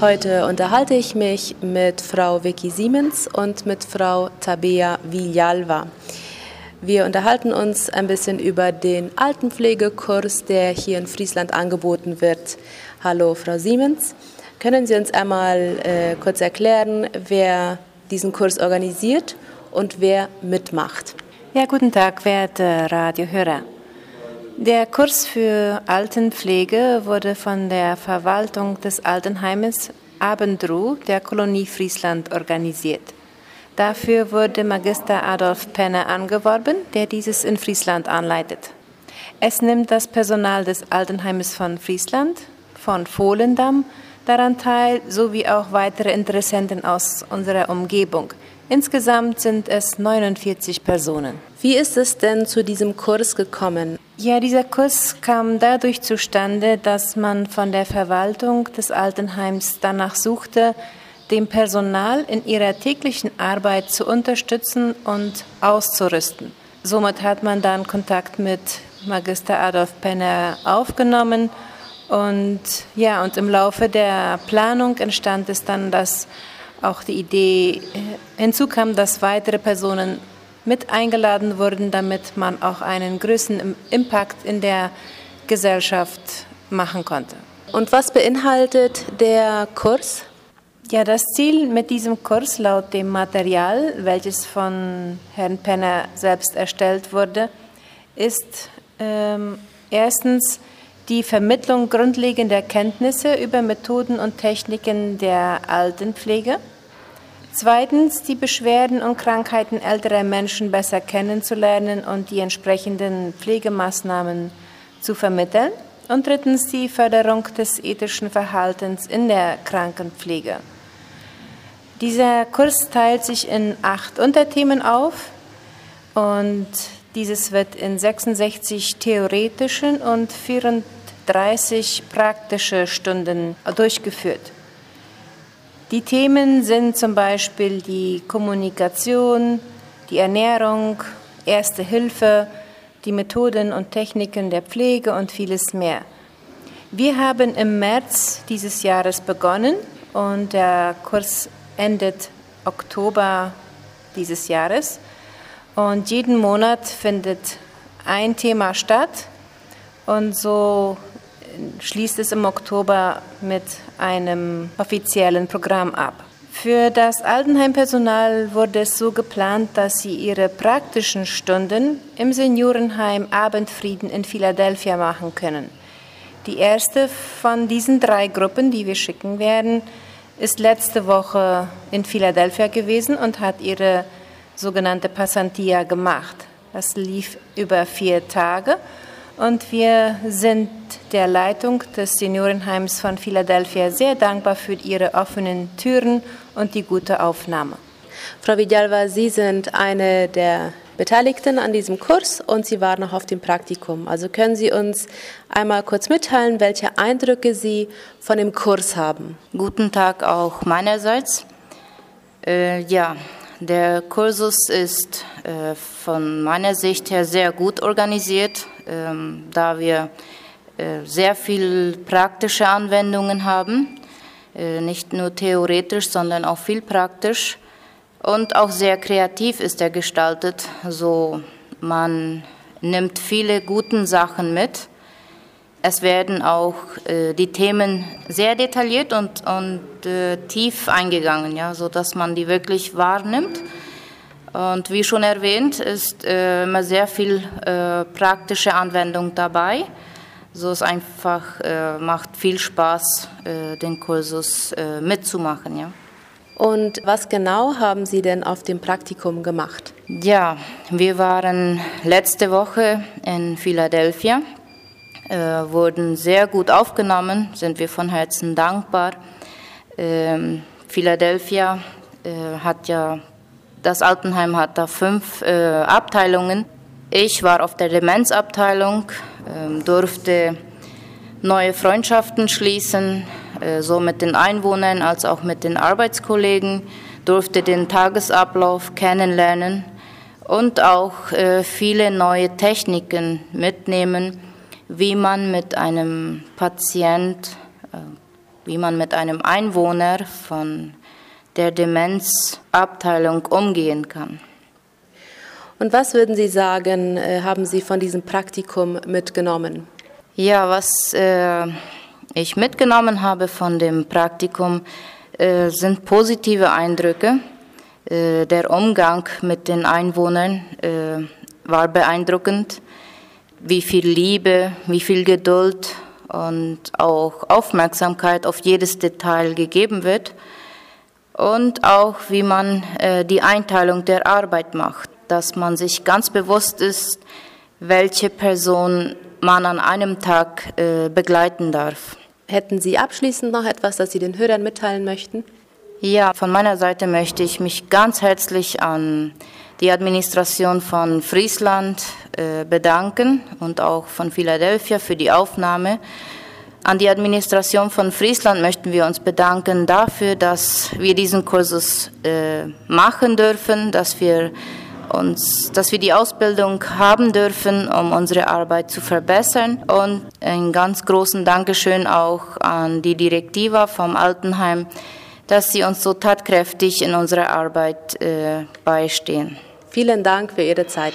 Heute unterhalte ich mich mit Frau Vicky Siemens und mit Frau Tabea Villalva. Wir unterhalten uns ein bisschen über den Altenpflegekurs, der hier in Friesland angeboten wird. Hallo, Frau Siemens. Können Sie uns einmal äh, kurz erklären, wer diesen Kurs organisiert und wer mitmacht? Ja, guten Tag, werte Radiohörer. Der Kurs für Altenpflege wurde von der Verwaltung des Altenheimes Abendruh der Kolonie Friesland organisiert. Dafür wurde Magister Adolf Penner angeworben, der dieses in Friesland anleitet. Es nimmt das Personal des Altenheimes von Friesland, von Fohlendamm daran teil, sowie auch weitere Interessenten aus unserer Umgebung. Insgesamt sind es 49 Personen. Wie ist es denn zu diesem Kurs gekommen? Ja, dieser Kurs kam dadurch zustande, dass man von der Verwaltung des Altenheims danach suchte, dem Personal in ihrer täglichen Arbeit zu unterstützen und auszurüsten. Somit hat man dann Kontakt mit Magister Adolf Penner aufgenommen und ja, und im Laufe der Planung entstand es dann, dass auch die Idee äh, hinzukam, dass weitere Personen mit eingeladen wurden, damit man auch einen größeren Impact in der Gesellschaft machen konnte. Und was beinhaltet der Kurs? Ja, das Ziel mit diesem Kurs laut dem Material, welches von Herrn Penner selbst erstellt wurde, ist ähm, erstens die Vermittlung grundlegender Kenntnisse über Methoden und Techniken der Altenpflege. Zweitens, die Beschwerden und Krankheiten älterer Menschen besser kennenzulernen und die entsprechenden Pflegemaßnahmen zu vermitteln. Und drittens, die Förderung des ethischen Verhaltens in der Krankenpflege. Dieser Kurs teilt sich in acht Unterthemen auf und dieses wird in 66 theoretischen und 34 praktische Stunden durchgeführt. Die Themen sind zum Beispiel die Kommunikation, die Ernährung, Erste Hilfe, die Methoden und Techniken der Pflege und vieles mehr. Wir haben im März dieses Jahres begonnen und der Kurs endet Oktober dieses Jahres. Und jeden Monat findet ein Thema statt und so schließt es im Oktober mit einem offiziellen Programm ab. Für das Altenheimpersonal wurde es so geplant, dass sie ihre praktischen Stunden im Seniorenheim Abendfrieden in Philadelphia machen können. Die erste von diesen drei Gruppen, die wir schicken werden, ist letzte Woche in Philadelphia gewesen und hat ihre sogenannte Passantia gemacht. Das lief über vier Tage und wir sind der Leitung des Seniorenheims von Philadelphia sehr dankbar für Ihre offenen Türen und die gute Aufnahme. Frau Vidalva, Sie sind eine der Beteiligten an diesem Kurs und Sie waren auch auf dem Praktikum. Also können Sie uns einmal kurz mitteilen, welche Eindrücke Sie von dem Kurs haben? Guten Tag auch meinerseits. Äh, ja, der Kursus ist äh, von meiner Sicht her sehr gut organisiert, ähm, da wir äh, sehr viel praktische Anwendungen haben, äh, nicht nur theoretisch, sondern auch viel praktisch und auch sehr kreativ ist er gestaltet. So man nimmt viele guten Sachen mit es werden auch äh, die Themen sehr detailliert und, und äh, tief eingegangen, ja, sodass man die wirklich wahrnimmt. Und wie schon erwähnt, ist äh, immer sehr viel äh, praktische Anwendung dabei. So es einfach äh, macht viel Spaß, äh, den Kursus mitzumachen, ja. Und was genau haben Sie denn auf dem Praktikum gemacht? Ja, wir waren letzte Woche in Philadelphia äh, wurden sehr gut aufgenommen, sind wir von Herzen dankbar. Ähm, Philadelphia äh, hat ja, das Altenheim hat da fünf äh, Abteilungen. Ich war auf der Demenzabteilung, ähm, durfte neue Freundschaften schließen, äh, so mit den Einwohnern als auch mit den Arbeitskollegen, durfte den Tagesablauf kennenlernen und auch äh, viele neue Techniken mitnehmen wie man mit einem Patient, äh, wie man mit einem Einwohner von der Demenzabteilung umgehen kann. Und was würden Sie sagen, äh, haben Sie von diesem Praktikum mitgenommen? Ja, was äh, ich mitgenommen habe von dem Praktikum, äh, sind positive Eindrücke. Äh, der Umgang mit den Einwohnern war beeindruckend. Wie viel Liebe, wie viel Geduld und auch Aufmerksamkeit auf jedes Detail gegeben wird und auch wie man äh, die Einteilung der Arbeit macht, dass man sich ganz bewusst ist, welche Person man an einem Tag äh, begleiten darf. Hätten Sie abschließend noch etwas, das Sie den Hörern mitteilen möchten? Ja, von meiner Seite möchte ich mich ganz herzlich an die Administration von Friesland äh, bedanken und auch von Philadelphia für die Aufnahme. An die Administration von Friesland möchten wir uns bedanken dafür, dass wir diesen Kursus äh, machen dürfen, dass wir uns, dass wir die Ausbildung haben dürfen, um unsere Arbeit zu verbessern. Und einen ganz großen Dankeschön auch an die Direktiva vom Altenheim, dass sie uns so tatkräftig in unserer Arbeit äh, beistehen. Vielen Dank für Ihre Zeit.